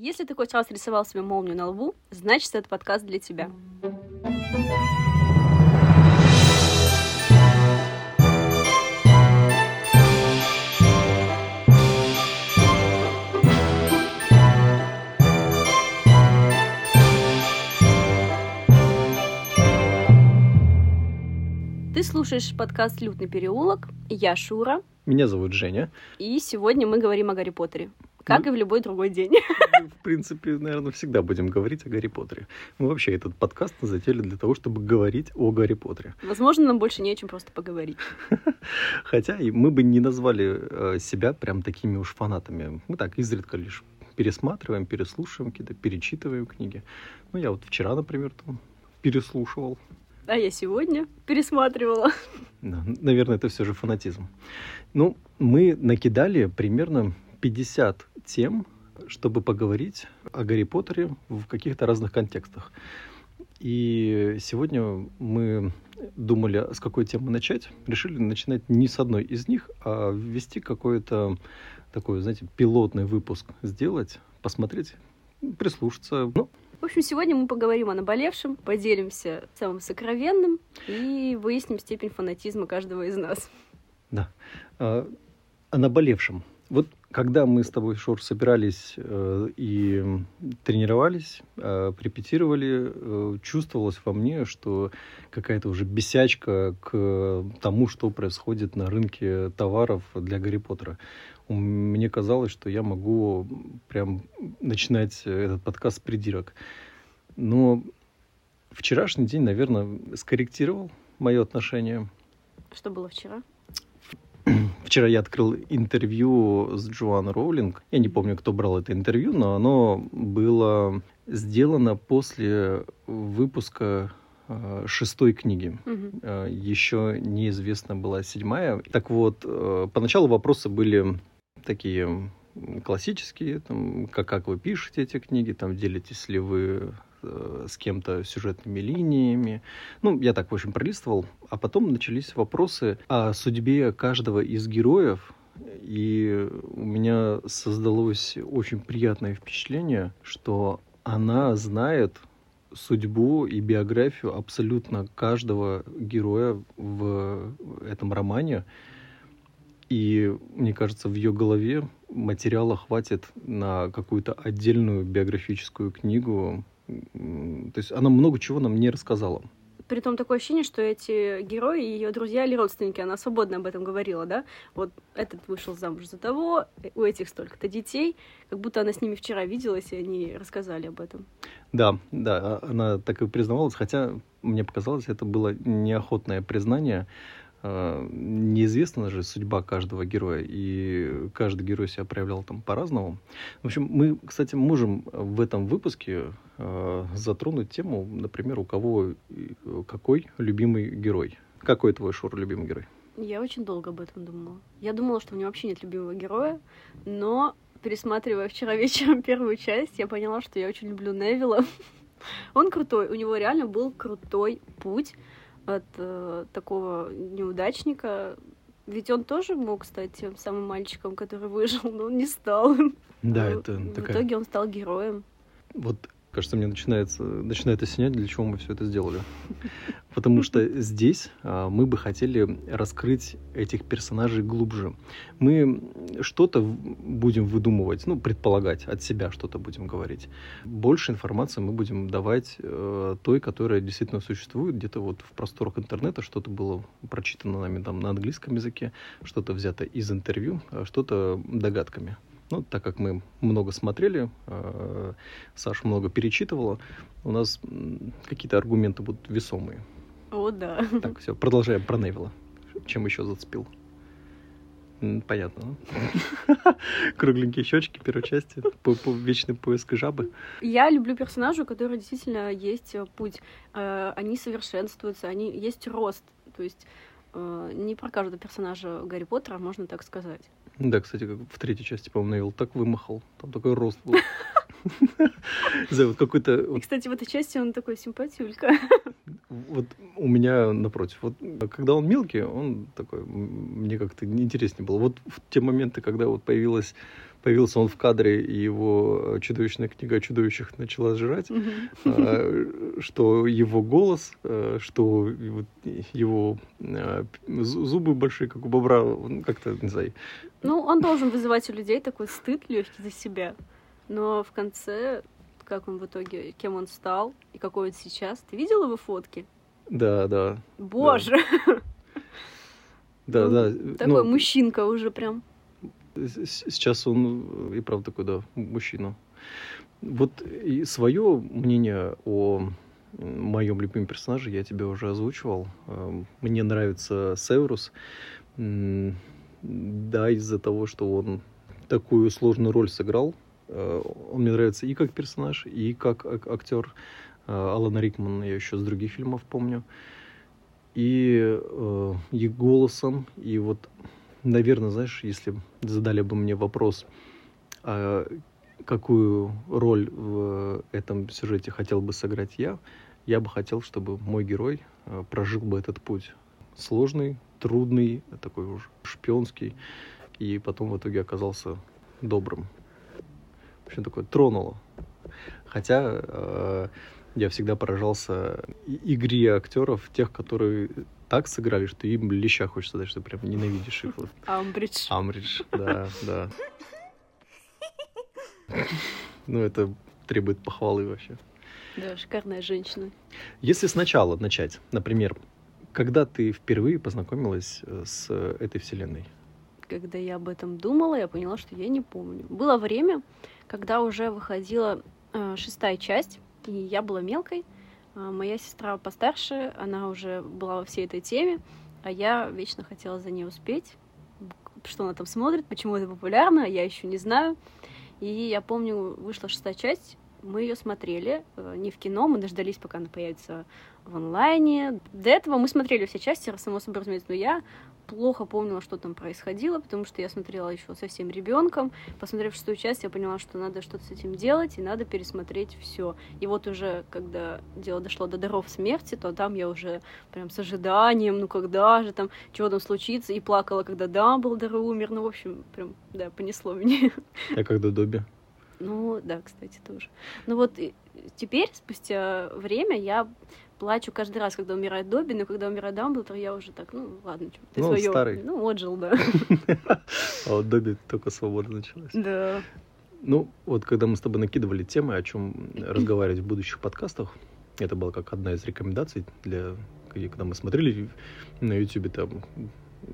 Если ты хоть раз рисовал себе молнию на лбу, значит, этот подкаст для тебя. Ты слушаешь подкаст «Лютный переулок». Я Шура. Меня зовут Женя. И сегодня мы говорим о Гарри Поттере. Как Ну. и в любой другой день. В принципе, наверное, всегда будем говорить о Гарри Поттере. Мы вообще этот подкаст затеяли для того, чтобы говорить о Гарри Поттере. Возможно, нам больше не о чем просто поговорить. Хотя и мы бы не назвали э, себя прям такими уж фанатами. Мы так изредка лишь пересматриваем, переслушиваем какие-то, перечитываем книги. Ну, я вот вчера, например, там переслушивал. А я сегодня пересматривала. Да, наверное, это все же фанатизм. Ну, мы накидали примерно 50 тем, чтобы поговорить о Гарри Поттере в каких-то разных контекстах. И сегодня мы думали, с какой темы начать. Решили начинать не с одной из них, а ввести какой-то такой, знаете, пилотный выпуск сделать, посмотреть, прислушаться. Ну, В общем, сегодня мы поговорим о наболевшем, поделимся самым сокровенным и выясним степень фанатизма каждого из нас. Да. А, О наболевшем. Вот когда мы с тобой, Шор, собирались э, и тренировались, э, репетировали, э, чувствовалось во мне, что какая-то уже бесячка к тому, что происходит на рынке товаров для Гарри Поттера. Мне казалось, что я могу прям начинать этот подкаст с придирок. Но вчерашний день, наверное, скорректировал мое отношение. Что было вчера? Вчера я открыл интервью с Джоан Роулинг. Я не помню, кто брал это интервью, но оно было сделано после выпуска э, шестой книги. Мгм. Э, Еще неизвестна была седьмая. Так вот, э, поначалу вопросы были такие классические, там, как, как вы пишете эти книги, там, делитесь ли вы э, с кем-то сюжетными линиями. Ну, я так, в общем, пролистывал. А потом начались вопросы о судьбе каждого из героев. И у меня создалось очень приятное впечатление, что она знает судьбу и биографию абсолютно каждого героя в этом романе. И мне кажется, в ее голове материала хватит на какую-то отдельную биографическую книгу. То есть она много чего нам не рассказала. Притом такое ощущение, что эти герои ее друзья или родственники, она свободно об этом говорила, да? Вот этот вышел замуж за того, у этих столько-то детей, как будто она с ними вчера виделась, и они рассказали об этом. Да, да, а- она так и признавалась, хотя мне показалось, это было неохотное признание. А, Неизвестна же судьба каждого героя, и каждый герой себя проявлял там по-разному. В общем, мы, кстати, можем в этом выпуске а, затронуть тему, например, у кого э, какой любимый герой. Какой твой, Шур, любимый герой? Я очень долго об этом думала. Я думала, что у меня вообще нет любимого героя, но пересматривая вчера вечером первую часть, я поняла, что я очень люблю Невилла. Он крутой, у него реально был крутой путь от э, такого неудачника. Ведь он тоже мог стать тем самым мальчиком, который выжил, но он не стал. Да, это В такая... итоге он стал героем. Вот, кажется, мне начинается, начинает осенять, для чего мы все это сделали. Потому что здесь а, мы бы хотели раскрыть этих персонажей глубже. Мы что-то будем выдумывать, ну, предполагать, от себя что-то будем говорить. Больше информации мы будем давать э, той, которая действительно существует, где-то вот в просторах интернета что-то было прочитано нами там на английском языке, что-то взято из интервью, а что-то догадками. Ну, так как мы много смотрели, э, Саша много перечитывала, у нас какие-то аргументы будут весомые. О, да. Так, все, продолжаем про Невилла. Чем еще зацепил? Понятно. да? Кругленькие щечки, первой части, по, по- вечный поиск жабы. Я люблю персонажей, у которых действительно есть э, путь. Э, Они совершенствуются, они есть рост. То есть э, не про каждого персонажа Гарри Поттера можно так сказать. Да, кстати, как в третьей части, по-моему, Невилл так вымахал. Там такой рост был. За вот какой-то... И, кстати, в этой части он такой симпатюлька. Вот у меня напротив. Вот когда он мелкий, он такой, мне как-то неинтереснее было. Вот в те моменты, когда вот появилась появился он в кадре, и его чудовищная книга о чудовищах начала сжирать, а, что его голос, а, что его зубы большие, как у бобра, как-то, не знаю. Ну, он должен вызывать у людей такой стыд легкий за себя. Но в конце, как он в итоге, кем он стал и какой он сейчас, ты видел его фотки? Да, да. Боже! Да, да. Такой ну, мужчинка уже прям. Сейчас он и правда такой, да, мужчина. Вот и свое мнение о моем любимом персонаже я тебе уже озвучивал. Эм, мне нравится Северус. Да, из-за того, что он такую сложную роль сыграл. Э, он мне нравится и как персонаж, и как актер. Э, Алана Рикмана я еще с других фильмов помню. И, э, и голосом, и вот наверное, знаешь, если задали бы мне вопрос, а какую роль в этом сюжете хотел бы сыграть я, я бы хотел, чтобы мой герой а, прожил бы этот путь. Сложный, трудный, такой уж шпионский, и потом в итоге оказался добрым. В общем, такое тронуло. Хотя э, я всегда поражался игре актеров, тех, которые так сыграли, что им леща хочется дать, что прям ненавидишь их. Вот. Амбридж. Амбридж, да, да. Ну, это требует похвалы вообще. Да, шикарная женщина. Если сначала начать, например, когда ты впервые познакомилась э, с этой вселенной? Когда я об этом думала, я поняла, что я не помню. Было время, когда уже выходила э, шестая часть, и я была мелкой, моя сестра постарше, она уже была во всей этой теме, а я вечно хотела за ней успеть. Что она там смотрит, почему это популярно, я еще не знаю. И я помню, вышла шестая часть, мы ее смотрели э, не в кино, мы дождались, пока она появится в онлайне. До этого мы смотрели все части, само собой разумеется, но я плохо помнила, что там происходило, потому что я смотрела еще совсем ребенком. Посмотрев шестую часть, я поняла, что надо что-то с этим делать, и надо пересмотреть все. И вот уже, когда дело дошло до даров смерти, то там я уже прям с ожиданием, ну когда же там, чего там случится, и плакала, когда Дамблдор умер. Ну, в общем, прям, да, понесло меня. А когда Добби? Ну, да, кстати, тоже. Ну вот теперь, спустя время, я плачу каждый раз, когда умирает Добби, но когда умирает Дамблдор, я уже так, ну, ладно, что, ты ну, свое... старый. Ну, отжил, да. А вот Добби только свобода началась. Да. Ну, вот когда мы с тобой накидывали темы, о чем разговаривать в будущих подкастах, это была как одна из рекомендаций для, когда мы смотрели на YouTube там,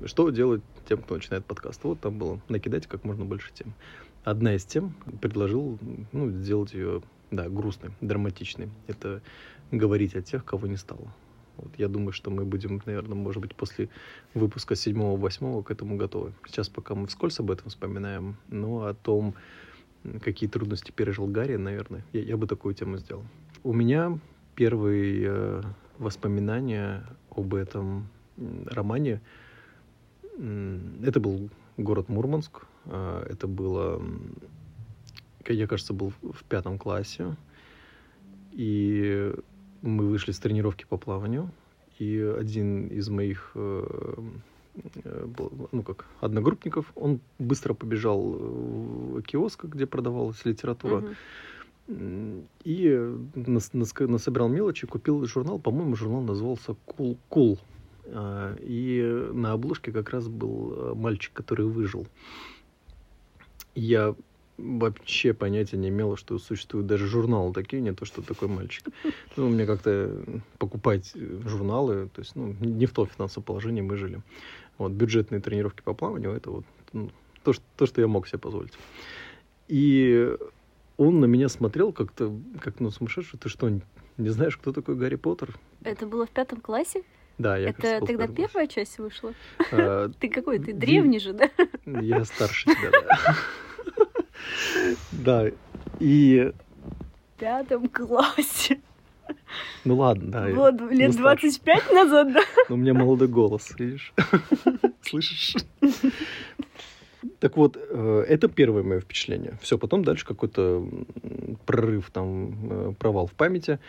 что делать тем, кто начинает подкаст. Вот там было накидать как можно больше тем. Одна из тем предложил ну, сделать ее да, грустной, драматичной. Это говорить о тех, кого не стало. Вот я думаю, что мы будем, наверное, может быть, после выпуска седьмого-восьмого к этому готовы. Сейчас пока мы вскользь об этом вспоминаем, но о том, какие трудности пережил Гарри, наверное, я, я бы такую тему сделал. У меня первые э, воспоминания об этом романе, это был город Мурманск, э, это было, я, кажется, был в пятом классе, и мы вышли с тренировки по плаванию, и один из моих э, э, ну как одногруппников, он быстро побежал в киоск, где продавалась литература, uh-huh. и нас, нас, насобирал мелочи, купил журнал, по-моему, журнал назывался Cool Cool, а, и на обложке как раз был э, мальчик, который выжил. Я вообще понятия не имела, что существуют даже журналы такие, не то, что такой мальчик. Ну, мне как-то покупать журналы, то есть, ну, не в том финансовом положении мы жили. Вот, бюджетные тренировки по плаванию, это вот ну, то, что, то, что я мог себе позволить. И он на меня смотрел как-то, как, ну, сумасшедший, ты что, не знаешь, кто такой Гарри Поттер? Это было в пятом классе? Да, я Это тогда первая часть вышла? А, ты какой? Ты древний же, да? Я старше тебя, да. Да, и... В пятом классе. Ну ладно, да. Вот, лет ну, 25 назад, да? Ну, у меня молодой голос, видишь? Слышишь? Так вот, э, это первое мое впечатление. Все, потом дальше какой-то прорыв, там, э, провал в памяти.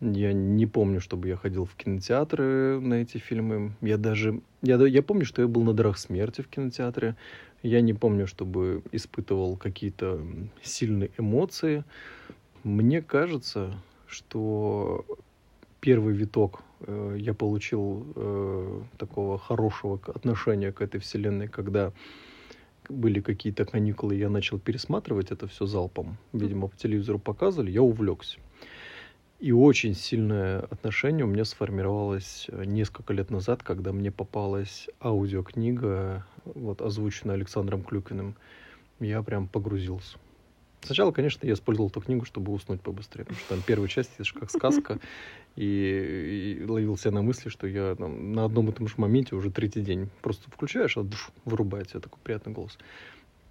Я не помню, чтобы я ходил в кинотеатры на эти фильмы. Я даже... Я, я помню, что я был на «Дарах смерти» в кинотеатре. Я не помню, чтобы испытывал какие-то сильные эмоции. Мне кажется, что первый виток э, я получил э, такого хорошего отношения к этой вселенной, когда были какие-то каникулы, я начал пересматривать это все залпом. Видимо, по телевизору показывали, я увлекся. И очень сильное отношение у меня сформировалось э, несколько лет назад, когда мне попалась аудиокнига, вот озвученная Александром Клюкиным. Я прям погрузился. Сначала, конечно, я использовал эту книгу, чтобы уснуть побыстрее, потому что там первая часть, это же как сказка, и, и ловил себя на мысли, что я там, на одном и том же моменте уже третий день просто включаешь, а душ, вырубает тебя такой приятный голос.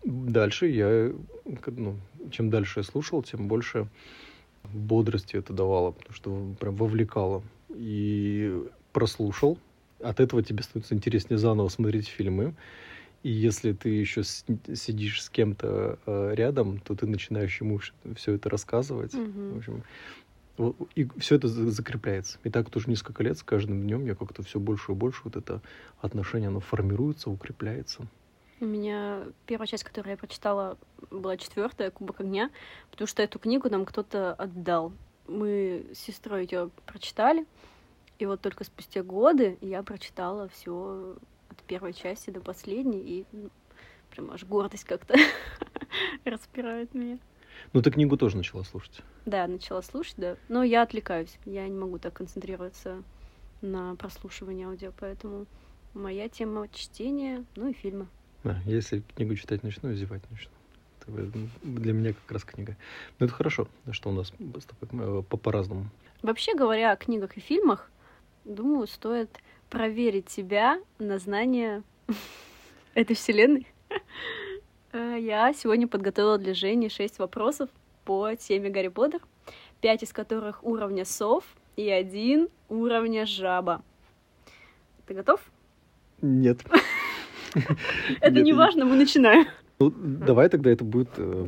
Дальше я, ну, чем дальше я слушал, тем больше бодрости это давало, потому что прям вовлекало. И прослушал. От этого тебе становится интереснее заново смотреть фильмы. И если ты еще сидишь с кем-то э, рядом, то ты начинаешь ему все это рассказывать. Mm-hmm. В общем, и все это закрепляется. И так тоже несколько лет, с каждым днем я как-то все больше и больше вот это отношение, оно формируется, укрепляется. У меня первая часть, которую я прочитала, была четвертая Кубок огня, потому что эту книгу нам кто-то отдал. Мы с сестрой ее прочитали, и вот только спустя годы я прочитала все первой части до последней, и ну, прям аж гордость как-то распирает меня. Ну, ты книгу тоже начала слушать? Да, начала слушать, да. Но я отвлекаюсь. Я не могу так концентрироваться на прослушивании аудио, поэтому моя тема чтения, ну и фильмы. Да, если книгу читать начну, зевать начну. Это для меня как раз книга. Но это хорошо, что у нас с тобой э, по-разному. Вообще говоря о книгах и фильмах, думаю, стоит проверить себя на знание этой вселенной. Э, я сегодня подготовила для Жени шесть вопросов по теме Гарри Поттер, пять из которых уровня сов и один уровня жаба. Ты готов? Нет. Это не важно, мы начинаем. Ну, давай тогда это будет... Э,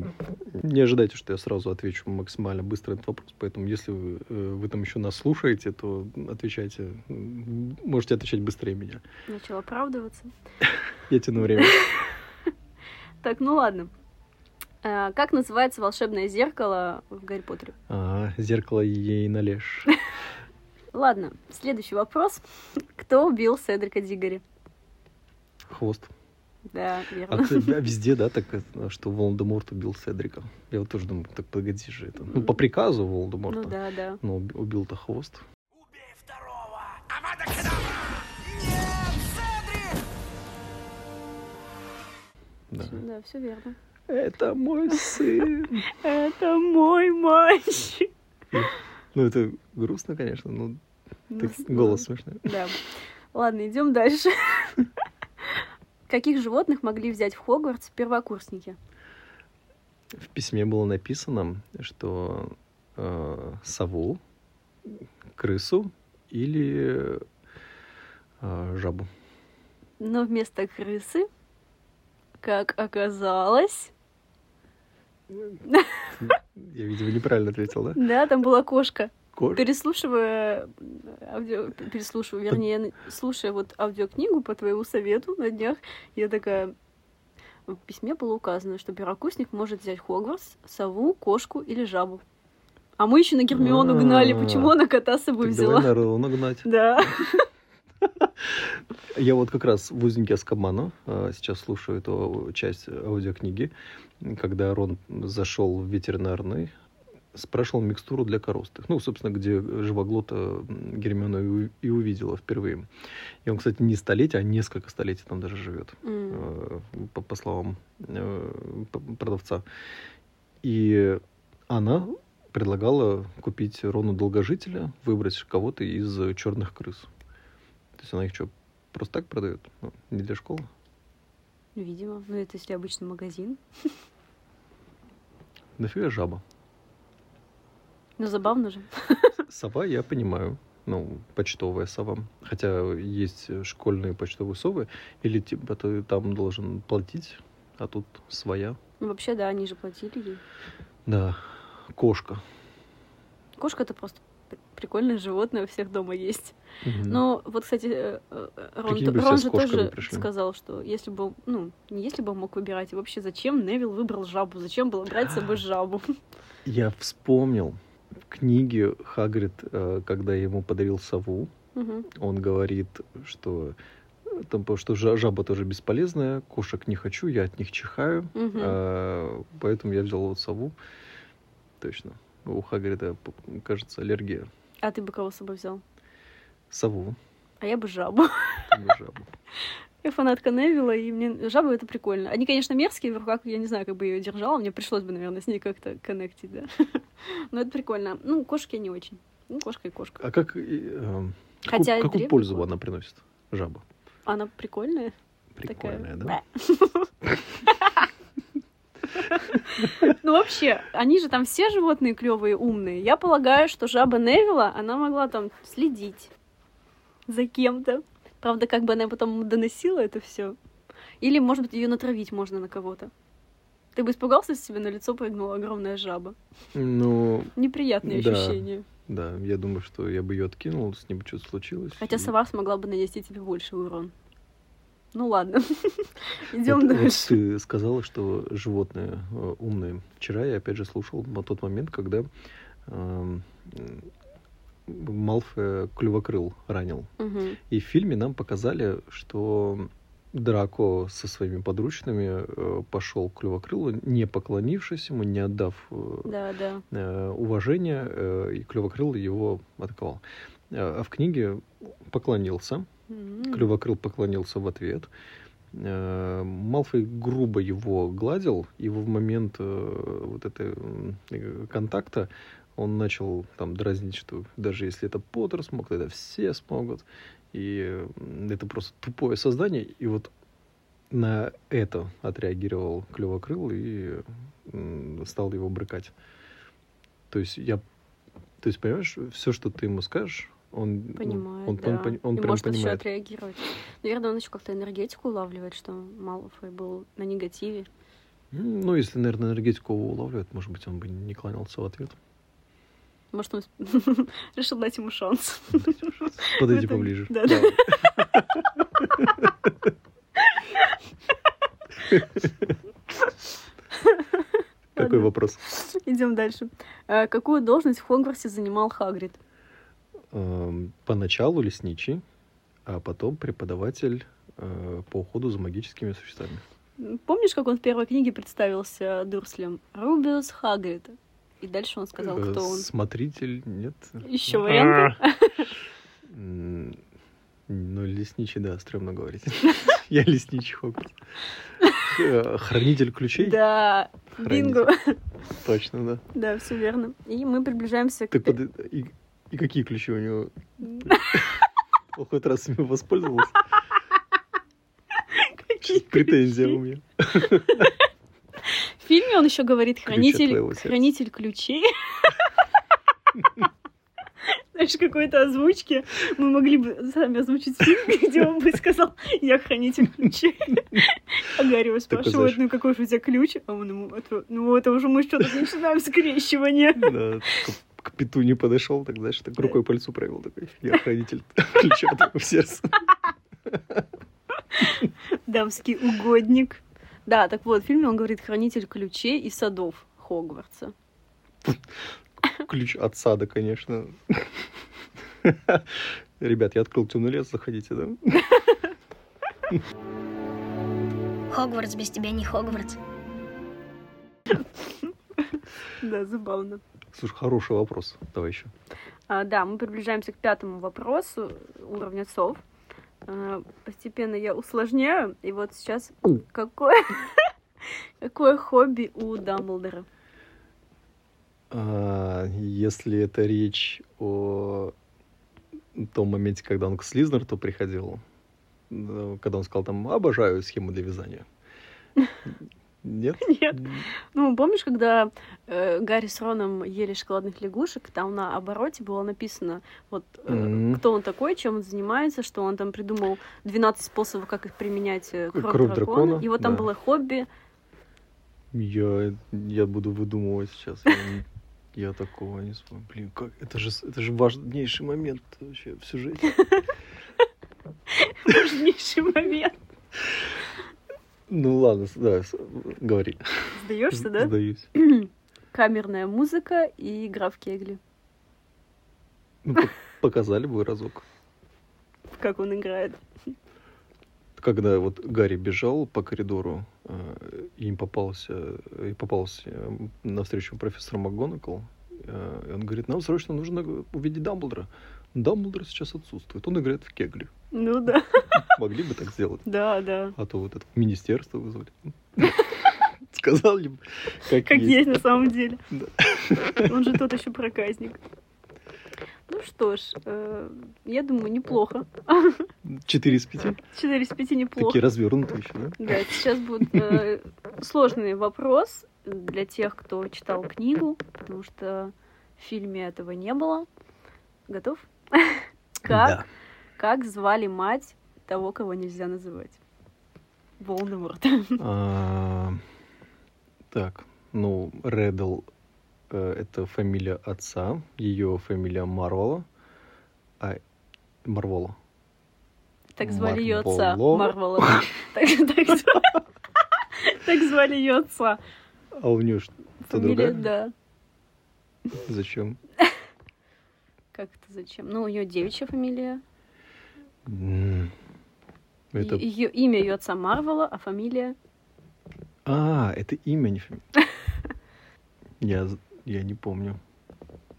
не ожидайте, что я сразу отвечу максимально быстро этот вопрос, поэтому если вы, э, вы там еще нас слушаете, то отвечайте. Можете отвечать быстрее меня. Начал оправдываться. Я тяну время. Так, ну ладно. А, как называется волшебное зеркало в Гарри Поттере? А, зеркало ей належь. Ладно, следующий вопрос. Кто убил Седрика Дигори? Хвост. Да, верно. А, везде, да, так, что Волан-де-Морт убил Седрика. Я вот тоже думаю, так погоди же это. Ну, по приказу Волан-де-Морта. Ну, да, да. Но убил-то Хвост. Убей второго! Авада Да. да, все верно. Это мой сын. Это мой мальчик. Ну, это грустно, конечно, но ну, голос смешной. Да. Ладно, идем дальше. Каких животных могли взять в Хогвартс первокурсники? В письме было написано, что э, сову, крысу или э, жабу. Но вместо крысы, как оказалось... Я, видимо, неправильно ответил, да? Да, там была кошка. Кор... Переслушивая аудио, переслушивая, вернее, слушая вот аудиокнигу по твоему совету на днях, я такая, в письме было указано, что первокурсник может взять Хогвартс, сову, кошку или жабу. А мы еще на Гермиону гнали. Почему она кота с собой взяла? Давай на Рона гнать. Да. Я вот как раз в «Узнике Аскабана» а, сейчас слушаю эту часть аудиокниги, когда Рон зашел в ветеринарный спрашивал микстуру для коростых. Ну, собственно, где живоглота Гермиона и увидела впервые. И он, кстати, не столетия, а несколько столетий там даже живет, mm. по, по словам э, продавца. И она предлагала купить Рону Долгожителя, выбрать кого-то из черных крыс. То есть она их что, просто так продает? Ну, не для школы? Видимо. Ну, это если обычный магазин. Нафига жаба? Ну, забавно же. Сова, я понимаю. Ну, почтовая сова. Хотя есть школьные почтовые совы, или типа ты там должен платить, а тут своя. Ну, вообще, да, они же платили ей. Да. кошка. Кошка это просто прикольное животное, у всех дома есть. Мгм. Но вот, кстати, э, э, Рон, Прикинь Рон же тоже пришли. сказал, что если бы, ну, не если бы он мог выбирать, и вообще зачем Невил выбрал жабу? Зачем было брать с собой жабу? Я вспомнил книге Хагрид, э, когда ему подарил сову, Мгм. он говорит, что э, там, потому что жа- жаба тоже бесполезная, кошек не хочу, я от них чихаю, э, поэтому я взял вот сову. Точно. У Хагрида, кажется, аллергия. А ты бы кого с собой взял? Сову, А я бы жабу. ты бы жабу. Я фанатка Невилла, и мне жабы это прикольно. Они, конечно, мерзкие, в руках я не знаю, как бы ее держала, мне пришлось бы, наверное, с ней как-то коннектить, да. Но это прикольно. Ну, кошки не очень. Ну, кошка и кошка. А как, э, Хотя какую, какую пользу она приносит, жаба? Она прикольная. Прикольная, такая. да? Ну, вообще, они же там все животные клевые, умные. Я полагаю, что жаба Невилла, она могла там следить за кем-то. Правда, как бы она потом доносила это все. Или, может быть, ее натравить можно на кого-то. Ты бы испугался, если тебе на лицо прыгнула огромная жаба? Ну, Неприятные Да. ощущения. да, я думаю, что я бы ее откинул, с ним бы что-то случилось. Хотя и- сова смогла бы нанести тебе больше урон. Ну ладно. Идем Вот- вот дальше. ты сказала, что животные э, умные. Вчера я опять же слушал на тот момент, когда эм, м, Малфоя клювокрыл ранил. Мгм. И в фильме нам показали, что Драко со своими подручными э, пошел к клювокрылу, не поклонившись ему, не отдав э, Да, да. э, уважения, э, и клювокрыл его атаковал. Э, А в книге поклонился, М. Клювокрыл поклонился в ответ. Э, Малфой грубо его гладил, и в момент э, вот этого э, контакта он начал там дразнить, что даже если это Поттер смог, тогда все смогут. И это просто тупое создание. И вот на это отреагировал Клювокрыл и стал его брыкать. То есть я... То есть, понимаешь, все, что ты ему скажешь, он, ну, Понимает, он, да. он пони- он и прям может еще понимает. отреагировать. Наверное, он еще как-то энергетику улавливает, что Малфой был на негативе. Ну, если, наверное, энергетику улавливает, может быть, он бы не кланялся в ответ. Может, он решил дать ему шанс. Подойди Это- поближе. да, да. Какой вопрос? Идем дальше. А, Какую должность в Хогвартсе занимал Хагрид? Эм, Поначалу лесничий, а потом преподаватель э, по уходу за магическими существами. Помнишь, как он в первой книге представился Дурслем? Рубиус Хагрид. И дальше он сказал, Э, кто он. Смотритель, нет? Еще варианты? М, Ну, лесничий, да, стрёмно говорить. Я лесничий Хогвартс. Э, Хранитель ключей? Да, бинго. Точно, да. Да, все верно. И мы приближаемся к... И, какие ключи у него? Он хоть раз ими воспользовался? Какие Претензия у меня. В фильме он еще говорит хранитель, хранитель ключей. Знаешь, какой-то озвучки мы могли бы сами озвучить фильм, где он бы сказал, я хранитель ключей. А Гарри его спрашивает, ну какой же у тебя ключ? А он ему, «Это- ну это уже мы что-то начинаем скрещивание. Да, к, пету не подошел, так знаешь, так рукой по лицу провел такой. Я хранитель ключа твоего сердца. Дамский угодник. Да, так вот, в фильме он говорит хранитель ключей и садов Хогвартса. Ключ от сада, конечно. Ребят, я открыл темный лес, заходите, да? Хогвартс без тебя не Хогвартс. Да, забавно. Слушай, хороший вопрос. Давай еще. А, да, мы приближаемся к пятому вопросу уровня сов. А, постепенно я усложняю. И вот сейчас какое, какое хобби у Дамблдора? А, если это речь о том моменте, когда он к Слизнерту приходил, когда он сказал там «обожаю схему для вязания». Нет? Нет. Ну, помнишь, когда э, Гарри с Роном ели шоколадных лягушек, там на обороте было написано, вот, э, Мгм. кто он такой, чем он занимается, что он там придумал 12 способов, как их применять э, кровь, Кровь дракона. дракона, И вот там да. было хобби. Я, я буду выдумывать сейчас. Я такого не вспомню. Блин, как... Это же, это же важнейший момент вообще в сюжете. Важнейший момент. Ну ладно, да, говори. Сдаешься, да? Сдаюсь. Камерная музыка и игра в кегли. Ну, по- показали бы разок. Как он играет. Когда вот Гарри бежал по коридору, э, им попался, и попался э, навстречу профессор МакГонагал, э, и он говорит, нам срочно нужно увидеть Дамблдора. Дамблдор сейчас отсутствует, он играет в кегли. Ну да. Могли бы так сделать. Да, да. А то вот это министерство вызвали. Сказал им, как, Как есть на самом деле. Да. Он же тот еще проказник. Ну что ж, э, я думаю, неплохо. Четыре из пяти. 4 из 5 неплохо. Такие развернутые еще, да? Да, сейчас будет э, сложный вопрос для тех, кто читал книгу, потому что в фильме этого не было. Готов? Как, как звали мать того, кого нельзя называть? Волдеморт. А, Так, ну, Реддл э, это фамилия отца, ее фамилия Марвола, а Марвола. Так звали ее отца. Марвола. Так звали- ее отца. А у нее что, Фамилия, другая? да. Зачем? Как это зачем? Ну, у нее девичья фамилия. Это... Ее имя ее отца Марвела, а фамилия А, это имя, не фамилия. Я, я не помню.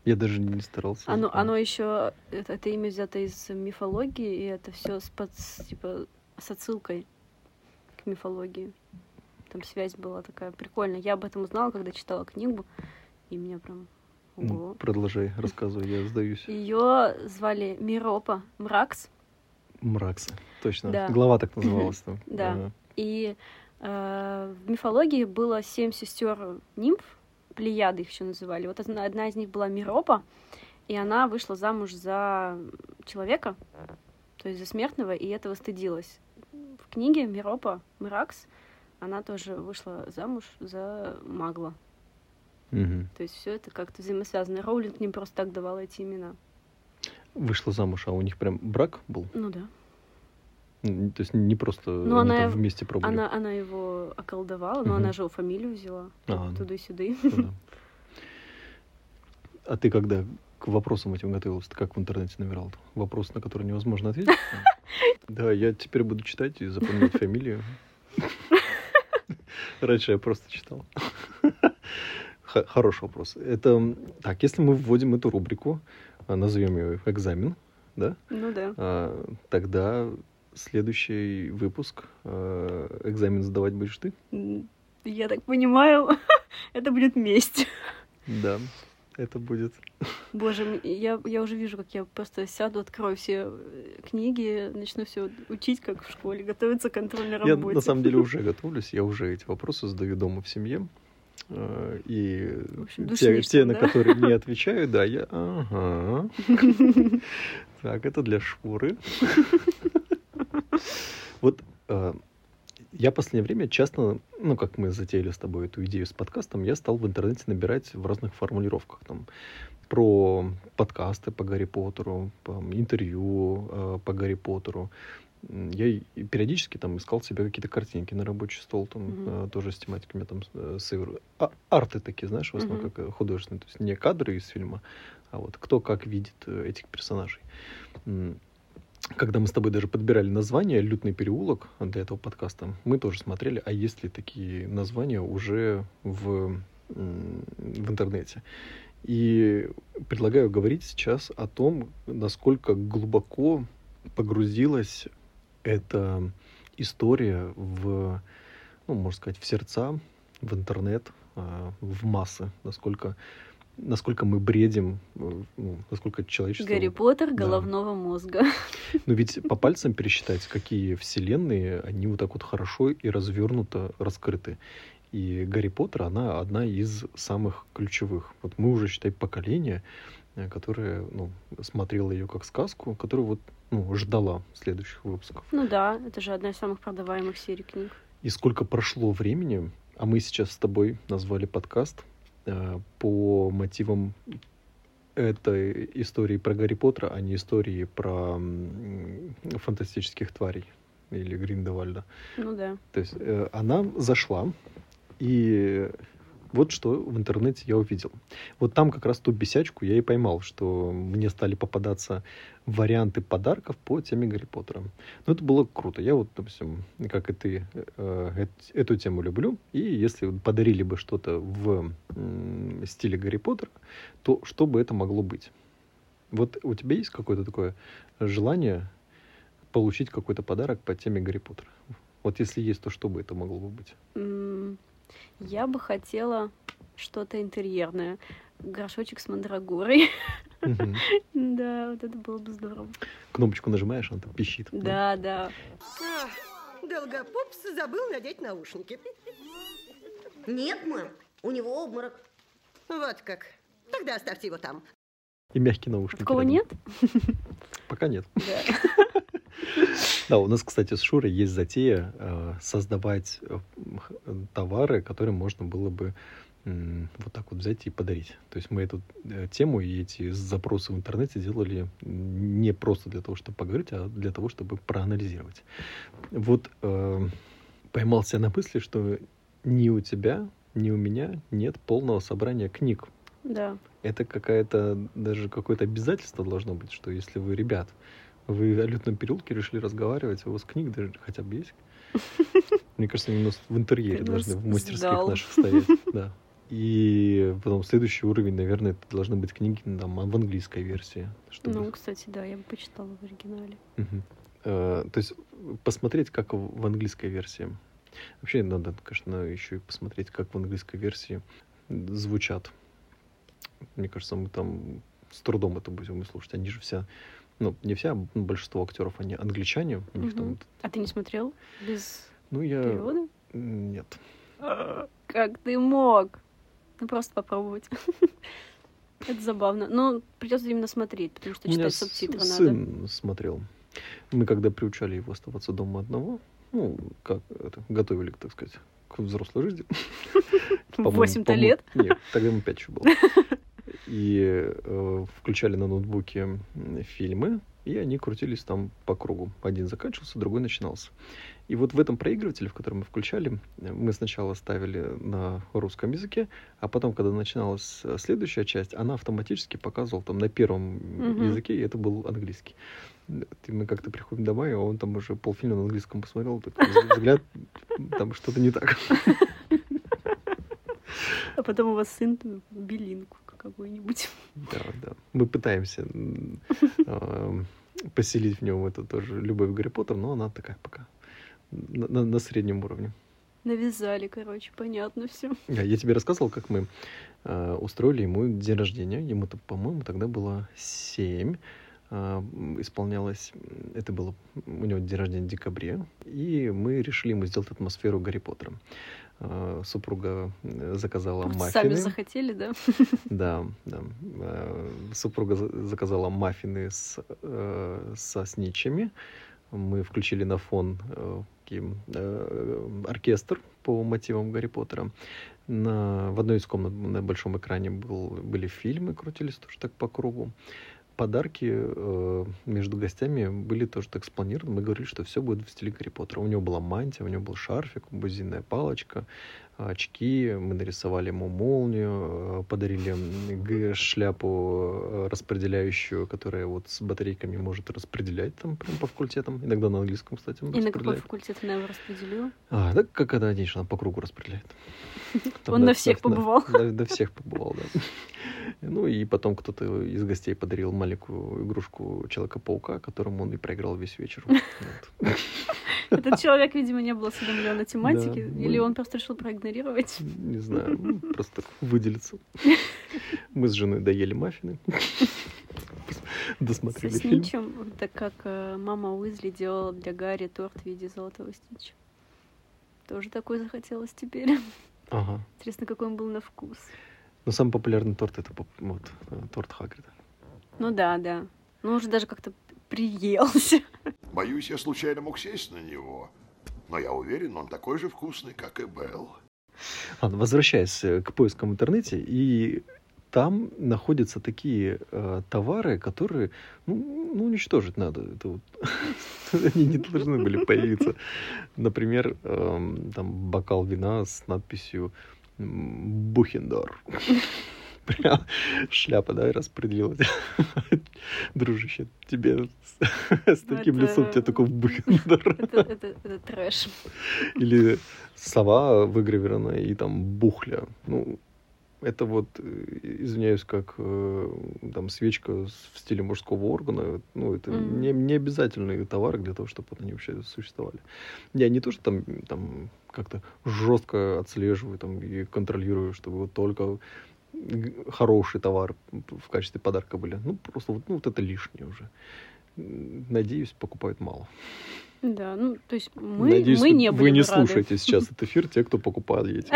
Я даже не старался. Оно, оно еще это, это имя взято из мифологии, и это все с, под- типа с отсылкой к мифологии. Там связь была такая прикольная. Я об этом узнала, когда читала книгу, и меня прям Ну, продолжай, рассказывай, я сдаюсь. Ее звали Миропа Мракс, Мракса, точно. Да. Глава так называлась там. Да. Ага. и э, в мифологии было семь сестер нимф, плеяды их еще называли. Вот одна, одна из них была Миропа, и она вышла замуж за человека, то есть за смертного, и этого стыдилась. В книге Миропа Мракс она тоже вышла замуж за Магла. Мгм. То есть все это как-то взаимосвязано. Роулинг не просто так давала эти имена. Вышла замуж, а у них прям брак был? Ну да. То есть не просто Ну, они она- там вместе пробовали? Она, она его околдовала, но Мгм. она же его фамилию взяла. А, ну. Туда-сюда. Ну да. А ты когда к вопросам этим готовилась, ты как в интернете набирал? Вопрос, на который невозможно ответить? Да, я теперь буду читать и запоминать фамилию. Раньше я просто читал. Хороший вопрос. Это так, если мы вводим эту рубрику, назовем ее экзамен, да? Ну да. а, Тогда следующий выпуск а, экзамен сдавать будешь ты? Я так понимаю, это будет месть. Да, это будет. Боже, я, я уже вижу, как я просто сяду, открою все э, книги, начну все учить, как в школе, готовиться к контрольной Я работе. на самом деле уже готовлюсь, я уже эти вопросы задаю дома в семье. Э, И общем, те, те, на да? которые не отвечаю, да, я... Ага. Так, это для шпуры. Вот э, я в последнее время часто, ну, как мы затеяли с тобой эту идею с подкастом, я стал в интернете набирать в разных формулировках там про подкасты по Гарри Поттеру, по интервью э, по Гарри Поттеру. Я периодически там искал себе какие-то картинки на рабочий стол, там э, тоже с тематиками там э, сыграю. А, арты такие, знаешь, в основном Мгм. как художественные, то есть не кадры из фильма, а вот кто как видит э, этих персонажей. Когда мы с тобой даже подбирали название «Лютный переулок» для этого подкаста, мы тоже смотрели, а есть ли такие названия уже в, в интернете. И предлагаю говорить сейчас о том, насколько глубоко погрузилась эта история в, ну, можно сказать, в сердца, в интернет, а, в массы, насколько, насколько мы бредим, э, ну, насколько человечество... Гарри Поттер Да. головного мозга. Ну ведь по пальцам пересчитать, какие вселенные, они вот так вот хорошо и развернуто раскрыты. И Гарри Поттер, она одна из самых ключевых. Вот мы уже, считай, поколение, э, которое ну, смотрело ее как сказку, которое вот ну, ждала следующих выпусков. Ну да, это же одна из самых продаваемых серий книг. И сколько прошло времени, а мы сейчас с тобой назвали подкаст э, по мотивам этой истории про Гарри Поттера, а не истории про м, фантастических тварей или Гриндевальда. Ну да. То есть э, она зашла, и вот что в интернете я увидел. Вот там как раз ту бесячку я и поймал, что мне стали попадаться варианты подарков по теме Гарри Поттера. Ну, это было круто. Я вот, допустим, как и ты, э, эт- эту тему люблю. И если подарили бы что-то в м, стиле Гарри Поттера, то что бы это могло быть? Вот у тебя есть какое-то такое желание получить какой-то подарок по теме Гарри Поттера? Вот если есть, то что бы это могло бы быть? Я бы хотела что-то интерьерное. Горшочек с мандрагорой. Да, вот это было бы здорово. Кнопочку нажимаешь, он там пищит. Да, да. А, Долгопупс забыл надеть наушники. Нет, мам, у него обморок. Вот как. Тогда оставьте его там. И мягкий наушник. Такого нет? Пока нет. Да. Да, у нас, кстати, с Шурой есть затея э, создавать э, товары, которые можно было бы вот так вот взять и подарить. То есть мы эту э, тему и эти запросы в интернете делали не просто для того, чтобы поговорить, а для того, чтобы проанализировать. Вот поймал себя на мысли, что ни у тебя, ни у меня нет полного собрания книг Да. Это какая-то даже какое-то обязательство должно быть, что если вы, ребят, вы о лютном переулке решили разговаривать, у вас книг даже хотя бы есть. Мне кажется, они у нас в интерьере Ты должны в мастерских сдал. наших стоять. Да. И потом следующий уровень, наверное, это должны быть книги там, в английской версии. Чтобы... Ну, кстати, да, я бы почитала в оригинале. Мгм. Э, То есть посмотреть, как в в английской версии. Вообще надо, конечно, еще и посмотреть, как в английской версии звучат. Мне кажется, мы там с трудом это будем слушать. Они же все, ну, не все, а большинство актеров, они англичане. У них там, Мгм. А ты не смотрел без ну, я... перевода? Нет. Как ты мог? Ну, просто попробовать. Это забавно. Но придется именно смотреть, потому что читать субтитры надо. сын смотрел. Мы когда приучали его оставаться дома одного, ну, как это, готовили, так сказать, к взрослой жизни. В По-моему, 8-то по-моему, лет? Нет, тогда ему 5 еще было. И э, включали на ноутбуке фильмы, и они крутились там по кругу. Один заканчивался, другой начинался. И вот в этом проигрывателе, в котором мы включали, э, мы сначала ставили на русском языке, а потом, когда начиналась э, следующая часть, она автоматически показывала там на первом Мгм. языке, и это был английский. И мы как-то приходим домой, а он там уже полфильма на английском посмотрел, такой взгляд, там что-то не так. А потом у вас сын белинку какую-нибудь. Да, да. Мы пытаемся эм, поселить в нем эту тоже любовь к Гарри Поттеру, но она такая пока на, на- на среднем уровне. Навязали, короче, понятно все. Я, я тебе рассказывал, как мы э, устроили ему день рождения. Ему-то, по-моему, тогда было семь. А, исполнялось, это было у него день рождения в декабре, и мы решили ему сделать атмосферу Гарри Поттера. А, супруга э, заказала Просто маффины. сами захотели, да? Да, да. Э, Супруга за- заказала маффины с, э, со сничами. Мы включили на фон э, э, оркестр по мотивам Гарри Поттера. На, в одной из комнат на большом экране был, были фильмы, крутились тоже так по кругу. Подарки э, между гостями были тоже так спланированы. Мы говорили, что все будет в стиле Гарри Поттера. У него была мантия, у него был шарфик, бузинная палочка, очки, мы нарисовали ему молнию, э, подарили шляпу э, распределяющую, которая вот с батарейками может распределять там прям по факультетам. Иногда на английском, кстати, он И на какой факультет она его распределила? А, так как это, конечно, по кругу распределяет. Он на всех побывал. До всех побывал, да. Ну и потом кто-то из гостей подарил маленькую игрушку Человека-паука, которому он и проиграл весь вечер. Этот человек, видимо, не был осведомлен о тематике, Да, или мы- он просто решил проигнорировать. Не знаю, ну, просто так выделиться. Мы с женой доели маффины. Со Досмотрели фильм. Сничем, так как э, мама Уизли делала для Гарри торт в виде золотого Снича. Тоже такой захотелось теперь. Ага. Интересно, какой он был на вкус. Но самый популярный торт это вот, э, торт Хагрида. Ну да, да. Ну, уже даже как-то приелся. Боюсь, я случайно мог сесть на него. Но я уверен, он такой же вкусный, как и Белл. Ладно, возвращаясь э, к поискам в интернете, и там находятся такие э, товары, которые, ну, ну, уничтожить надо. Это вот, они не должны были появиться. Например, эм, там бокал вина с надписью Бухендор. Прям шляпа, да, распределилась. Дружище, тебе с, с таким лицом тебе такой Бухендор. Это, это, трэш. Или сова выгравирована и там бухля. Ну, это вот, э, извиняюсь, как э, там свечка в стиле мужского органа. Ну, это Мгм. не, не обязательные товары для того, чтобы они вообще существовали. Я не то, что там, там как-то жестко отслеживаю там, и контролирую, чтобы вот только хороший товар в качестве подарка были. Ну, просто вот, ну, вот это лишнее уже. Надеюсь, покупают мало. Да, ну, то есть мы, Надеюсь, мы вы- не вы будем не рады. слушаете сейчас этот эфир, те, кто покупает эти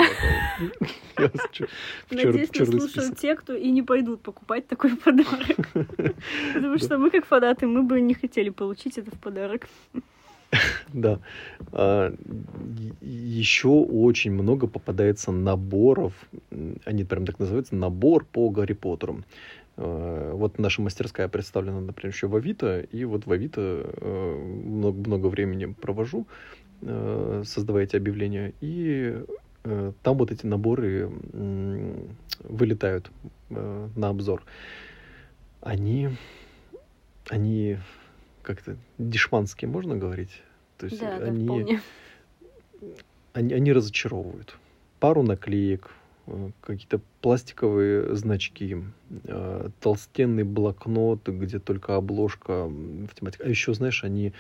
Надеюсь, чёрный слушают те, кто и не пойдут покупать такой подарок. Потому что мы, как фанаты, мы бы не хотели получить это в подарок. Да. А, Еще очень много попадается наборов, они прям так называются, набор по Гарри Поттеру. А, Вот наша мастерская представлена, например, еще в Авито, и вот в Авито э, много, много времени провожу, э, создавая эти объявления, и э, там вот эти наборы вылетают на обзор. Они, они как-то дешманские, можно говорить? То есть Да, да, они, вполне. они, они разочаровывают. Пару наклеек, э, какие-то пластиковые значки, э, толстенный блокнот, где только обложка в тематике. А еще, знаешь, они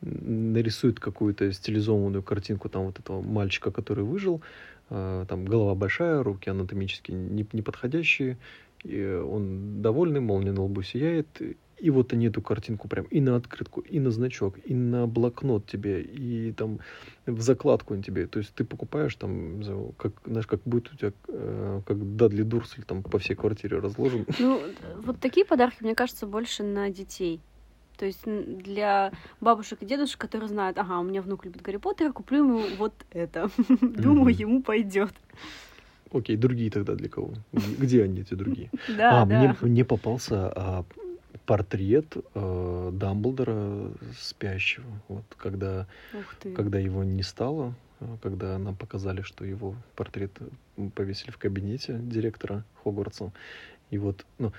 нарисуют какую-то стилизованную картинку там вот этого мальчика, который выжил. Э, Там голова большая, руки анатомически не- неподходящие. И он довольный, молния на лбу сияет. И вот они эту картинку прям и на открытку, и на значок, и на блокнот тебе, и там в закладку тебе. То есть ты покупаешь там, как, знаешь, как будет у тебя, э, как Дадли Дурсель там по всей квартире разложен. Ну, вот такие подарки, мне кажется, больше на детей. То есть для бабушек и дедушек, которые знают, ага, у меня внук любит Гарри Поттера, куплю ему вот это. Думаю, ему пойдет. Окей, другие тогда для кого? Где они, эти другие? Да, а, да. Мне, мне попался а, портрет э, Дамблдора спящего. Вот когда когда его не стало, э, когда нам показали, что его портрет повесили в кабинете директора Хогвартса. И вот, ну,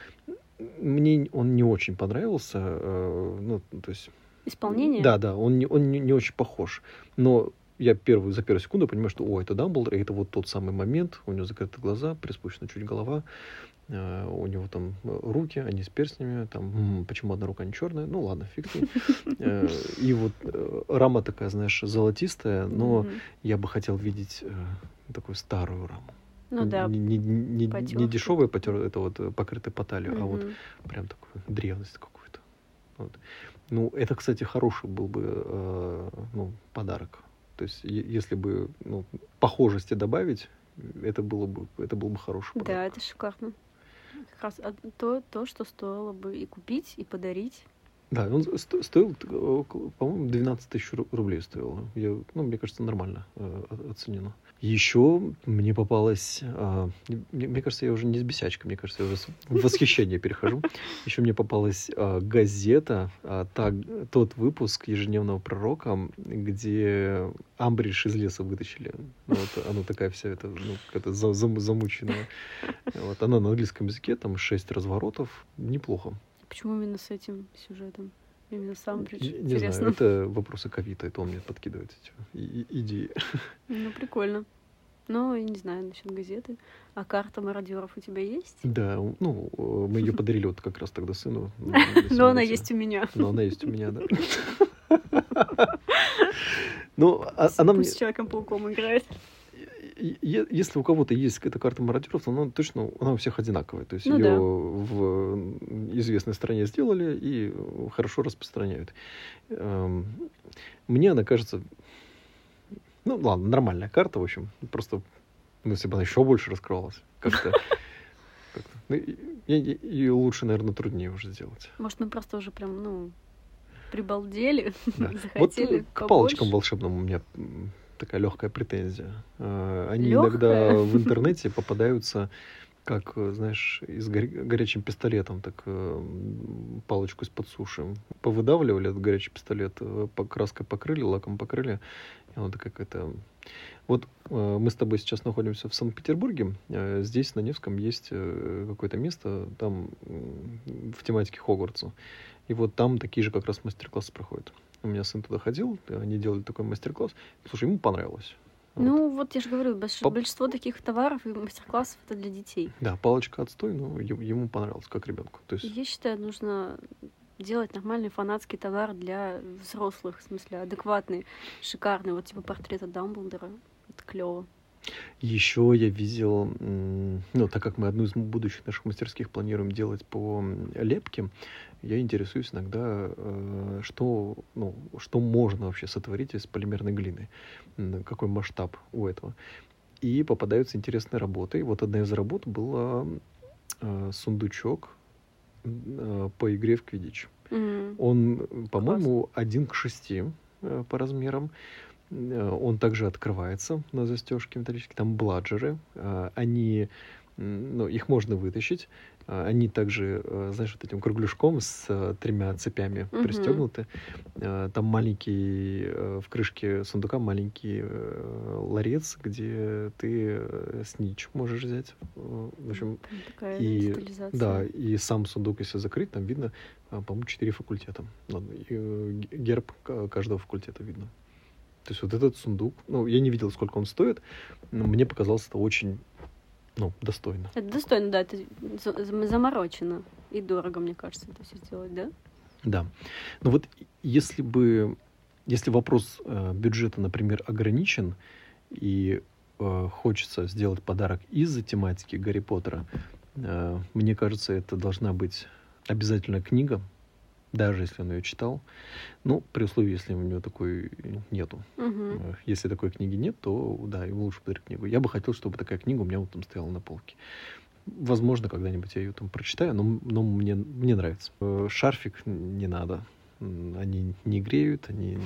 мне он не очень понравился, э, ну, то есть... Исполнение? Да, да, он не, он не, не очень похож. Но я первую, за первую секунду понимаю, что, о, это Дамблдор, и это вот тот самый момент, у него закрыты глаза, приспущена чуть голова, у него там э, руки, они с перстнями, там, м, почему одна рука не черная, ну ладно, фиг ним. Э, И вот э, рама такая, знаешь, золотистая, но я бы хотел видеть э, такую старую раму. Ну да. Не, не, не, не дешевая, потер, это вот э, покрытый по талию, а вот прям такую древность какую-то. Вот. Ну, это, кстати, хороший был бы э, ну, подарок. То есть, если бы ну, похожести добавить, это было бы, это был бы хороший подарок. Да, это шикарно. Как раз а, то, то, что стоило бы и купить, и подарить. Да, он сто- стоил, по-моему, 12 тысяч ру- рублей стоил. Я, ну, мне кажется, нормально э, оценено. Еще мне попалась, а, мне, мне кажется, я уже не с бесячкой, мне кажется, я уже в восхищение перехожу. Еще мне попалась а, газета, а, та, тот выпуск ежедневного пророка, где Амбридж из леса вытащили. Ну, Вот она такая вся, это, ну, какая-то за- зам- замученная. Вот она на английском языке, там шесть разворотов, неплохо. Почему именно с этим сюжетом? Именно сам Бридж. Не, не Интересно. знаю, это вопросы к Авито, это он мне подкидывает эти идеи. Ну, прикольно. Но, я не знаю, насчет газеты. А карта мародеров у тебя есть? Да, ну, э, мы ее подарили вот как раз тогда сыну. Но она есть у меня. Но она есть у меня, да. Ну, а- она мне... С Человеком-пауком играет. Если у кого-то есть эта карта мародеров, то она точно, она у всех одинаковая. То есть Ну ее да. в известной стране сделали и хорошо распространяют. Эм, Мне она кажется, ну ладно, нормальная карта, в общем, просто, ну, если бы она еще больше раскрывалась, как-то. Ну, ее лучше, наверное, труднее уже сделать. Может, мы просто уже прям, ну, прибалдели, Да. Вот захотели э, к палочкам волшебным у меня такая легкая претензия. Э, Они Лёгкая? иногда в интернете попадаются как, э, знаешь, из горя- горячим пистолетом, так э, палочку из-под суши. Повыдавливали этот горячий пистолет, э, краской покрыли, лаком покрыли, и она такая какая-то... Вот э, мы с тобой сейчас находимся в Санкт-Петербурге. э, Здесь, на Невском, есть э, какое-то место, там м, в тематике Хогвартса. И вот там такие же как раз мастер-классы проходят. У меня сын туда ходил, они делали такой мастер-класс. Слушай, ему понравилось. Ну, вот я же говорю, Поп- большинство таких товаров и мастер-классов это для детей. Да, палочка отстой, но ему понравилось, как ребенку. То есть, Я считаю, нужно делать нормальный фанатский товар для взрослых, в смысле, адекватный, шикарный, вот типа портрета Дамблдора. Это клево. Еще я видел, ну, так как мы одну из будущих наших мастерских планируем делать по лепке, я интересуюсь иногда, э, что, ну, что можно вообще сотворить из полимерной глины, какой масштаб у этого. И попадаются интересные работы. И вот одна из работ была э, сундучок э, по игре в квидич. Мгм. Он, по-моему, один к шести по размерам. Э, Он также открывается на застежке металлические. Там бладжеры. э, Они, ну, их можно вытащить. Э, Они также, знаешь, вот этим кругляшком с тремя цепями Мгм. пристегнуты. Там маленький, в крышке сундука маленький ларец, где ты снич можешь взять. В общем, такая и- да, и сам сундук, если закрыть, там видно, по-моему, четыре факультета. Ну, герб ка- каждого факультета видно. То есть вот этот сундук, ну, я не видел, сколько он стоит, но мне показалось это очень, ну, достойно. Это достойно, да, это за- за- заморочено. И дорого, мне кажется, это все сделать, да? Да. Ну вот если бы, если вопрос э, бюджета, например, ограничен, и э, хочется сделать подарок из-за тематики Гарри Поттера, э, мне кажется, это должна быть обязательно книга, даже если он ее читал. Ну, при условии, если у него такой нету. Э, Если такой книги нет, то да, ему лучше подарить книгу. Я бы хотел, чтобы такая книга у меня вот там стояла на полке. Возможно, когда-нибудь я ее там прочитаю, но, но мне, мне нравится. Э, Шарфик не надо. Они не греют, они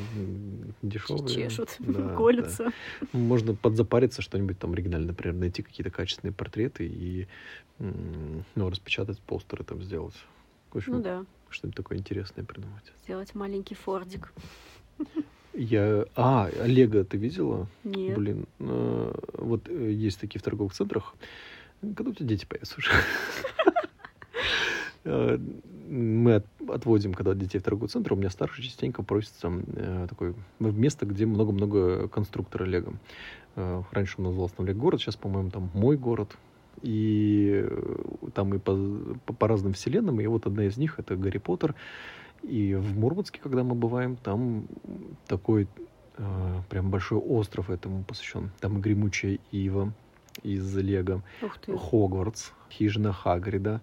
дешевые. Чешут, Да, колются. да. Можно подзапариться, что-нибудь там оригинальное, например, найти какие-то качественные портреты и ну, распечатать постеры там сделать. Общем, Ну да, что-нибудь такое интересное придумать. сделать маленький фордик. Я... А, Лего ты видела? Нет. Блин, э, вот э, есть такие в торговых центрах. Когда у тебя дети появятся уже? Э, Мы от- отводим, когда детей в торговый центр, у меня старший частенько просится э, такое в место, где много-много конструктора Лего. Э, Раньше он назывался там Лего город, сейчас, по-моему, там мой город. И э, там и по, по, по разным вселенным, и вот одна из них это Гарри Поттер. И в Мурманске, когда мы бываем, там такой э, прям большой остров этому посвящен. Там и гремучая ива из Лего. Хогвартс, хижина Хагрида,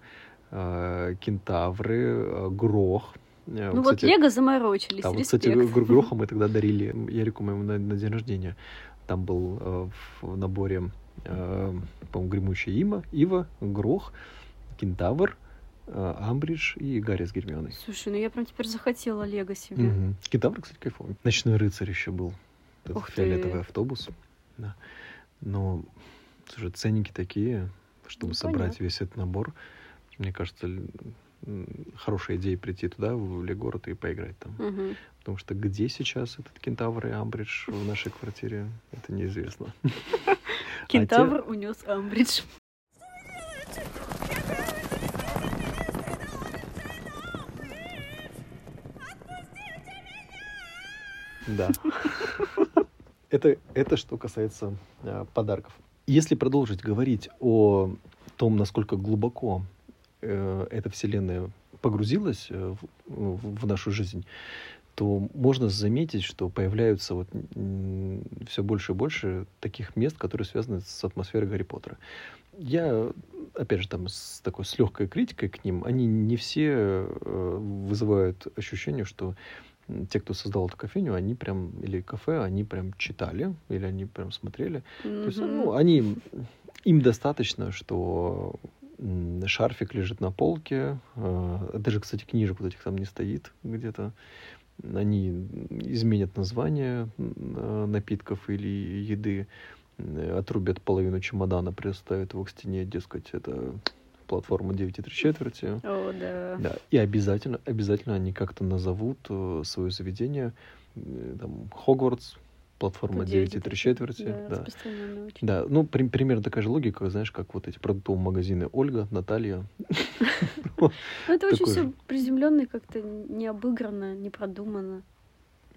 э, кентавры, э, Грох. Э, Ну вот кстати, Лего заморочились, да, вот, кстати, респект. Гр- Гроха мы тогда дарили Ярику моему на, на день рождения. Там был э, в наборе, по-моему, гремучая има, ива, Грох, кентавр, э, Амбридж и Гарри с Гермионой. Слушай, ну я прям теперь захотела Лего себе. Мгм. Кентавр, кстати, кайфовый. Ночной рыцарь еще был. Этот Ух ты. фиолетовый автобус. Да. Но, слушай, ценники такие, чтобы Ну, собрать понятно. весь этот набор. Мне кажется, хорошая идея прийти туда, в Легород, и поиграть там. Мгм. Потому что где сейчас этот кентавр и Амбридж в нашей квартире, это неизвестно. Кентавр унес Амбридж. Да. Это, это что касается э, подарков. Если продолжить говорить о том, насколько глубоко э, эта вселенная погрузилась э, в, в нашу жизнь, то можно заметить, что появляются вот все больше и больше таких мест, которые связаны с атмосферой Гарри Поттера. Я, опять же, там с такой с легкой критикой к ним, они не все э, вызывают ощущение, что те, кто создал эту кофейню, они прям, или кафе, они прям читали, или они прям смотрели. То есть, ну, они, им достаточно, что шарфик лежит на полке, э, даже, кстати, книжек вот этих там не стоит где-то. Они изменят название э, напитков или еды, э, отрубят половину чемодана, приставят его к стене, дескать, это платформа 9 и 3 четверти. О, да. Да, и обязательно, обязательно они как-то назовут э, свое заведение там, Хогвартс, платформа 9 и 3 четверти. Да, Да, да. ну, при- примерно такая же логика, знаешь, как вот эти продуктовые магазины Ольга, Наталья. Ну, это очень все приземленно, и как-то не обыграно, не продумано.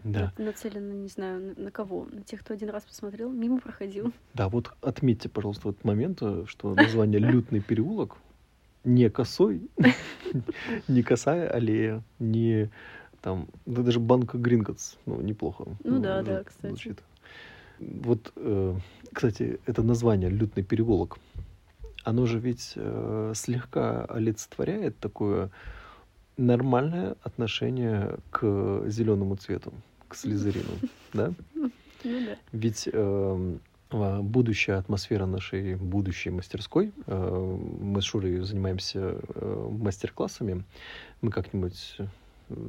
Да, На- Нацелено, не знаю, на, кого. На тех, кто один раз посмотрел, мимо проходил. да, вот отметьте, пожалуйста, вот момент, э, что название Лютный переулок не косой, не косая аллея, не там, да даже банка Гринготс, ну, неплохо. Ну да, зв- да, кстати. звучит. Вот, э, кстати, это название «Лютный переулок», оно же ведь э, слегка олицетворяет такое нормальное отношение к зеленому цвету, к слизерину, да? Ну да. Ведь эм, а, будущая атмосфера нашей будущей мастерской, э, мы с Шурой занимаемся э, мастер-классами, мы как-нибудь э,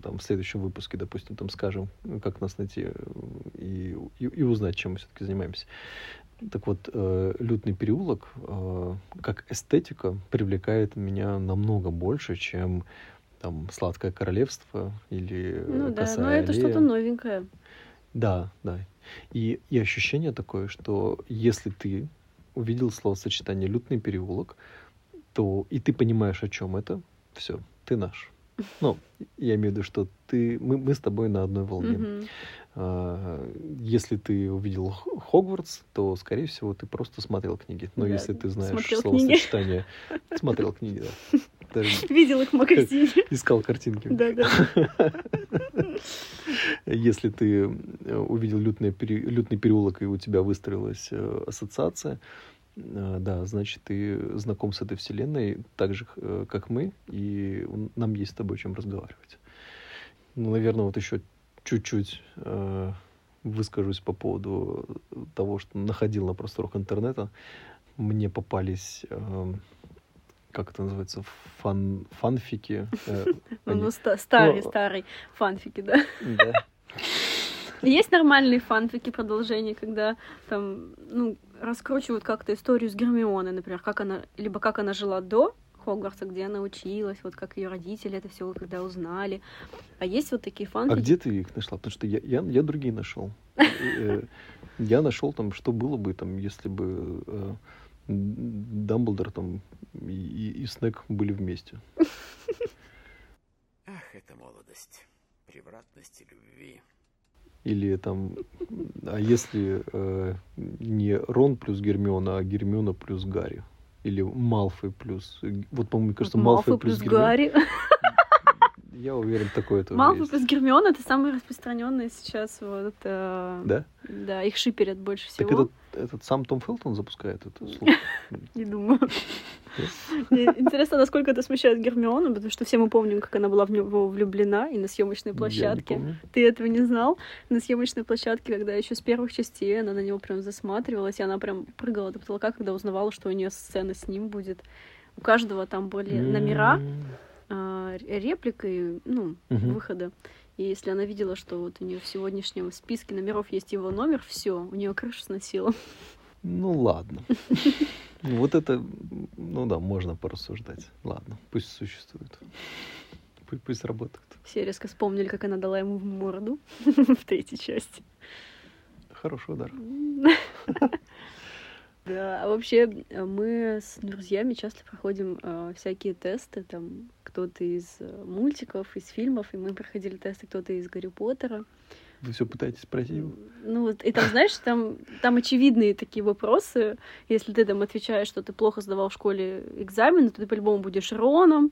там в следующем выпуске, допустим, там скажем, как нас найти э, и, и, и узнать, чем мы все-таки занимаемся. Так вот, э, лютный переулок э, как эстетика привлекает меня намного больше, чем там сладкое королевство или Ну э, да, косая но это аллея. что-то новенькое. Да, да. И, и ощущение такое, что если ты увидел словосочетание «лютный переулок», то и ты понимаешь, о чем это, все, ты наш. Ну, я имею в виду, что ты, мы, мы с тобой на одной волне. А, Если ты увидел Хогвартс, то, скорее всего, ты просто смотрел книги. Но Да, если ты знаешь словосочетание... Смотрел книги, да. Даже Видел их в магазине. искал картинки. Да-да. Если ты э, увидел лютный, пере- лютный переулок, и у тебя выстроилась э, ассоциация, да, значит, ты знаком с этой вселенной так же, э, как мы, и нам есть с тобой чем разговаривать. Ну, наверное, вот еще чуть-чуть э, выскажусь по поводу того, что находил на просторах интернета. Мне попались, э, как это называется, фан, фанфики. э, Ну, они- ста- старый, Ну, старый фанфики, да. да. Есть нормальные фанфики продолжения, когда там, ну, раскручивают как-то историю с Гермионой, например, как она, либо как она жила до Хогвартса, где она училась, вот как ее родители это все когда узнали. А есть вот такие А фанфики. где ты их нашла? Потому что я, я, я другие нашел. Э, Я нашел там, что было бы, там, если бы э, Дамблдор там и, и- и Снег были вместе. Ах, это молодость, превратность и любви. Или там, а если э, не Рон плюс Гермиона, а Гермиона плюс Гарри? Или Малфой плюс... Вот, по-моему, мне кажется, Малфой Малфой плюс плюс. Гарри. Я уверен, такое тоже Малфой есть. Гермиона это самые распространенные сейчас вот. э, Да? Да, их шиперят больше Так всего. этот, этот сам Том Фелтон запускает это слово? Не думаю. Интересно, насколько это смущает Гермиону, потому что все мы помним, как она была в него влюблена и на съемочной площадке. Ты этого не знал? На съемочной площадке, когда еще с первых частей она на него прям засматривалась, и она прям прыгала до потолка, когда узнавала, что у нее сцена с ним будет. У каждого там были номера, М. а, р- реплик и ну, Мгм. выхода. И если она видела, что вот у нее в сегодняшнем списке номеров есть его номер, все, у нее крышу сносила. Ну ладно. Ну, Вот это, ну да, можно порассуждать. Ладно, пусть существует. Пусть, пусть работает. Все резко вспомнили, как она дала ему в морду в третьей части. Хороший удар. Да, а вообще э, мы с друзьями часто проходим э, всякие тесты, там кто-то из э, мультиков, из фильмов, и мы проходили тесты, кто-то из Гарри Поттера. Вы все пытаетесь пройти его? Ну вот, и там, знаешь, там, там очевидные такие вопросы. Если ты там отвечаешь, что ты плохо сдавал в школе экзамены, то ты по-любому будешь Роном.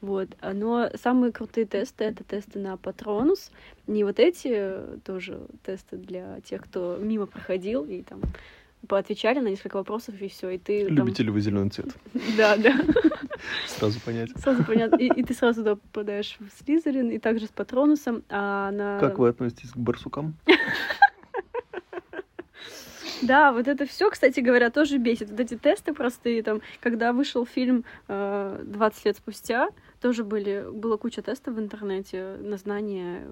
Вот. А, Но самые крутые тесты — это тесты на Патронус. Не вот эти тоже тесты для тех, кто мимо проходил и там поотвечали на несколько вопросов, и все. И ты там... Любите ли вы зеленый цвет? Да, да. Сразу понять. Сразу понятно. И, и ты сразу туда попадаешь в Слизерин, и также с Патронусом. А на... Как вы относитесь к барсукам? Да, вот это все, кстати говоря, тоже бесит. Вот эти тесты простые, там, когда вышел фильм э, 20 лет спустя, тоже были, была куча тестов в интернете на знание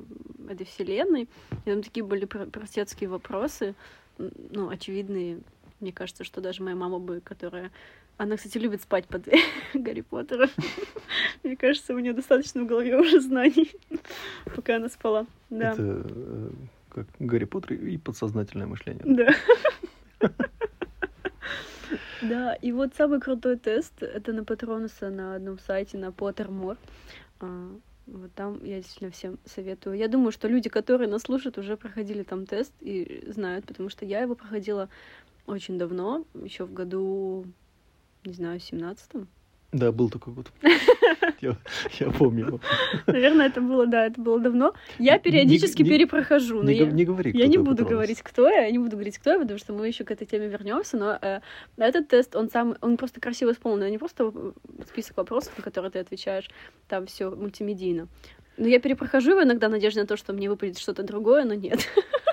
этой вселенной. И там такие были про- простецкие вопросы, ну, очевидные. Мне кажется, что даже моя мама бы, которая... Она, кстати, любит спать под Гарри Поттера. Мне кажется, у нее достаточно в голове уже знаний, пока она спала. Да. Это э, как Гарри Поттер и подсознательное мышление. Да. Да, и вот самый крутой тест это на Патронуса на одном сайте на Pottermore. Вот там я действительно всем советую. Я думаю, что люди, которые нас слушают, уже проходили там тест и знают, потому что я его проходила очень давно, еще в году, не знаю, 17-м. Да, был такой год. Я, я помню. его. Наверное, это было, да, это было давно. Я периодически не- перепрохожу, но Не, я... го- не говори, Я не буду говорить, кто я, я не буду говорить, кто я, потому что мы еще к этой теме вернемся, но э, этот тест, он сам, он просто красиво исполнен, не просто э, список вопросов, на которые ты отвечаешь, там все мультимедийно. Но я перепрохожу его иногда в надежде на то, что мне выпадет что-то другое, но нет,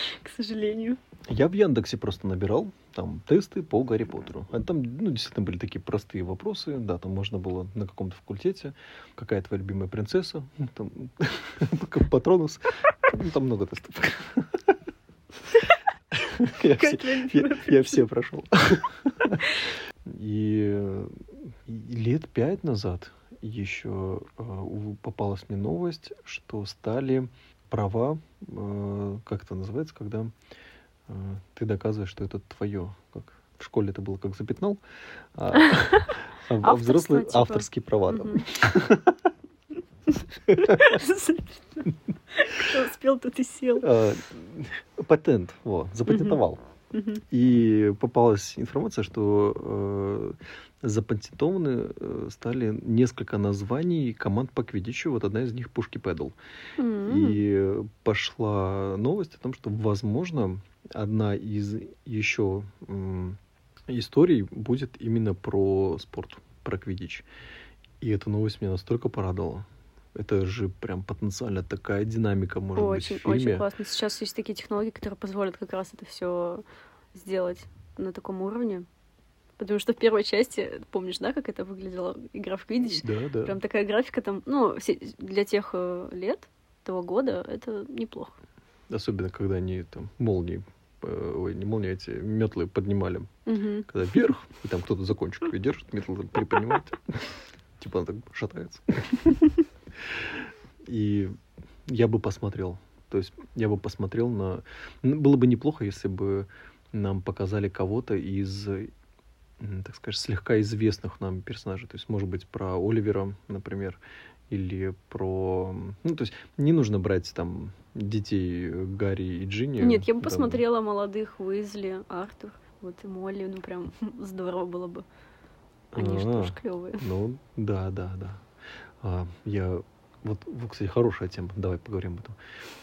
к сожалению. Я в Яндексе просто набирал там тесты по Гарри Поттеру. А там, ну, действительно были такие простые вопросы. Да, там можно было на каком-то факультете. Какая твоя любимая принцесса? Ну, Там, Патронус. Ну, Там много тестов. Я все- твоя я- любимая Я все прошел. И и лет пять назад еще э, попалась мне новость, что стали права, э, как это называется, когда э, ты доказываешь, что это твое. Как в школе это было как запятнал, а, а взрослые типа. авторские права. Кто успел, тот и сел. А, Патент, запатентовал. И попалась информация, что э, запатентованы э, стали несколько названий команд по квиддичу. Вот одна из них Пушки Педал. М. И пошла новость о том, что, возможно, одна из еще м, историй будет именно про спорт, про квиддич. И эта новость меня настолько порадовала. Это же прям потенциально такая динамика может Очень, быть в фильме. очень классно. Сейчас есть такие технологии, которые позволят как раз это все сделать на таком уровне. Потому что в первой части, помнишь, да, как это выглядела игра в Квиддич? Да, да. Прям такая графика там, ну, для тех э, лет, того года, это неплохо. Особенно, когда они там молнии, э, ой, не молнии, а эти метлы поднимали. Мгм. Когда вверх, и там кто-то за кончик её держит, метлы так приподнимает. Типа она так шатается. И я бы посмотрел. То есть я бы посмотрел на... ну, Было бы неплохо, если бы нам показали кого-то из, так сказать, слегка известных нам персонажей. То есть, может быть, про Оливера, например, или про... Ну, то есть не нужно брать там детей Гарри и Джинни. Нет, я бы там, посмотрела молодых Уизли, Артур, вот и Молли, ну прям здорово было бы. Они же А, тоже клевые. Ну, да, да, да. А, я... Вот, кстати, хорошая тема. Давай поговорим об этом.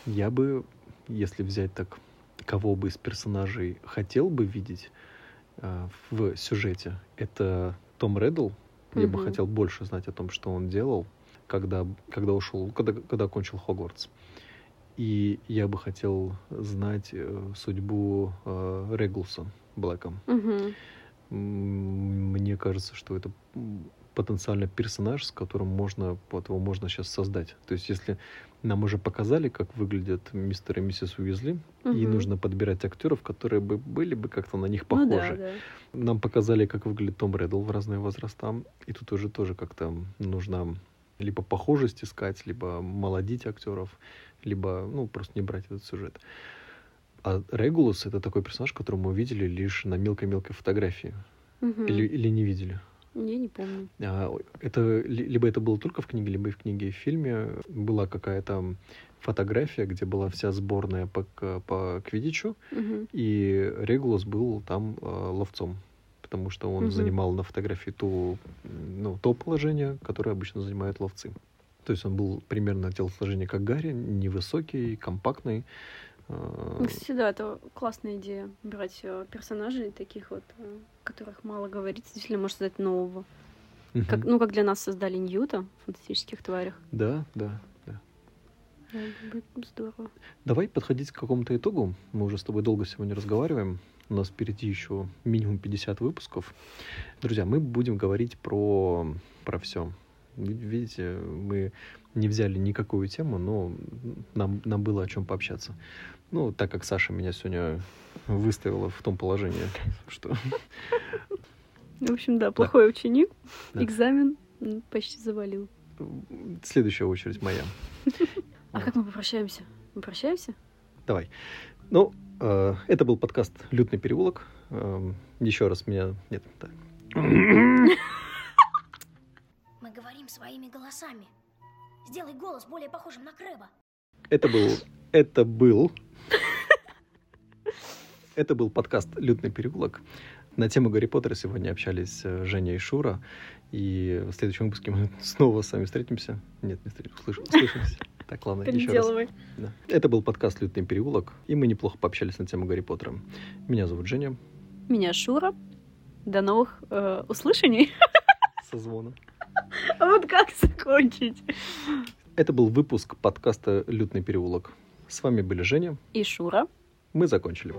Я бы, если взять так, кого бы из персонажей хотел бы видеть а, в сюжете, это Том Реддл. Я бы хотел больше знать о том, что он делал, когда, когда ушел, когда, когда окончил Хогвартс. И я бы хотел знать э, судьбу э, Реглуса. Мгм. М, Мне кажется, что это потенциально персонаж, с которым можно, вот его можно сейчас создать. То есть, если нам уже показали, как выглядят мистер и миссис Уизли, и Мгм. нужно подбирать актеров, которые бы были бы как-то на них Ну похожи. да, да. Нам показали, как выглядит Том Реддл в разные возраста, и тут уже тоже как-то нужно либо похожесть искать, либо молодить актеров, либо, ну, просто не брать этот сюжет. А Регулус — это такой персонаж, которого мы увидели лишь на мелкой-мелкой фотографии. Мгм. Или, или не видели. Я не помню. А, это ли- либо это было только в книге, либо и в книге и в фильме была какая-то фотография, где была вся сборная по, по квидичу, Мгм. и Регулус был там э, ловцом, потому что он Мгм. занимал на фотографии ту, ну, то положение, которое обычно занимают ловцы. То есть он был примерно телосложение как Гарри, невысокий, компактный. Э, кстати, да, это классная идея. Брать э, персонажей таких вот, э, которых мало говорится, действительно может создать нового. мгм. Как, ну, как для нас создали Ньюта в фантастических тварях. Да, да, да. Бы здорово. Давай подходить к какому-то итогу. Мы уже с тобой долго сегодня разговариваем. У нас впереди еще минимум 50 выпусков. Друзья, мы будем говорить про, про все. Ви- Видите, мы не взяли никакую тему, но нам, нам было о чем пообщаться. Ну, так как Саша меня сегодня выставила в том положении, что В общем, да, плохой ученик. Да. Экзамен почти завалил. следующая очередь моя. А как мы попрощаемся? Мы прощаемся? Давай. Ну, э, это был подкаст «Лютный переулок». Эм, еще раз меня... Нет, так. Мы говорим своими голосами. Сделай голос более похожим на Крэба. Это был... Это был... Это был подкаст «Лютный переулок». На тему Гарри Поттера сегодня общались э, Женя и Шура. И в следующем выпуске мы снова с вами встретимся. Нет, не встретимся, услыш- услышимся. Так, ладно, еще раз. Да. Это был подкаст «Лютный переулок», и мы неплохо пообщались на тему Гарри Поттера. Меня зовут Женя. Меня Шура. До новых э, услышаний. Созвона. А вот как закончить? Это был выпуск подкаста «Лютный переулок». С вами были Женя. И Шура. Мы закончили.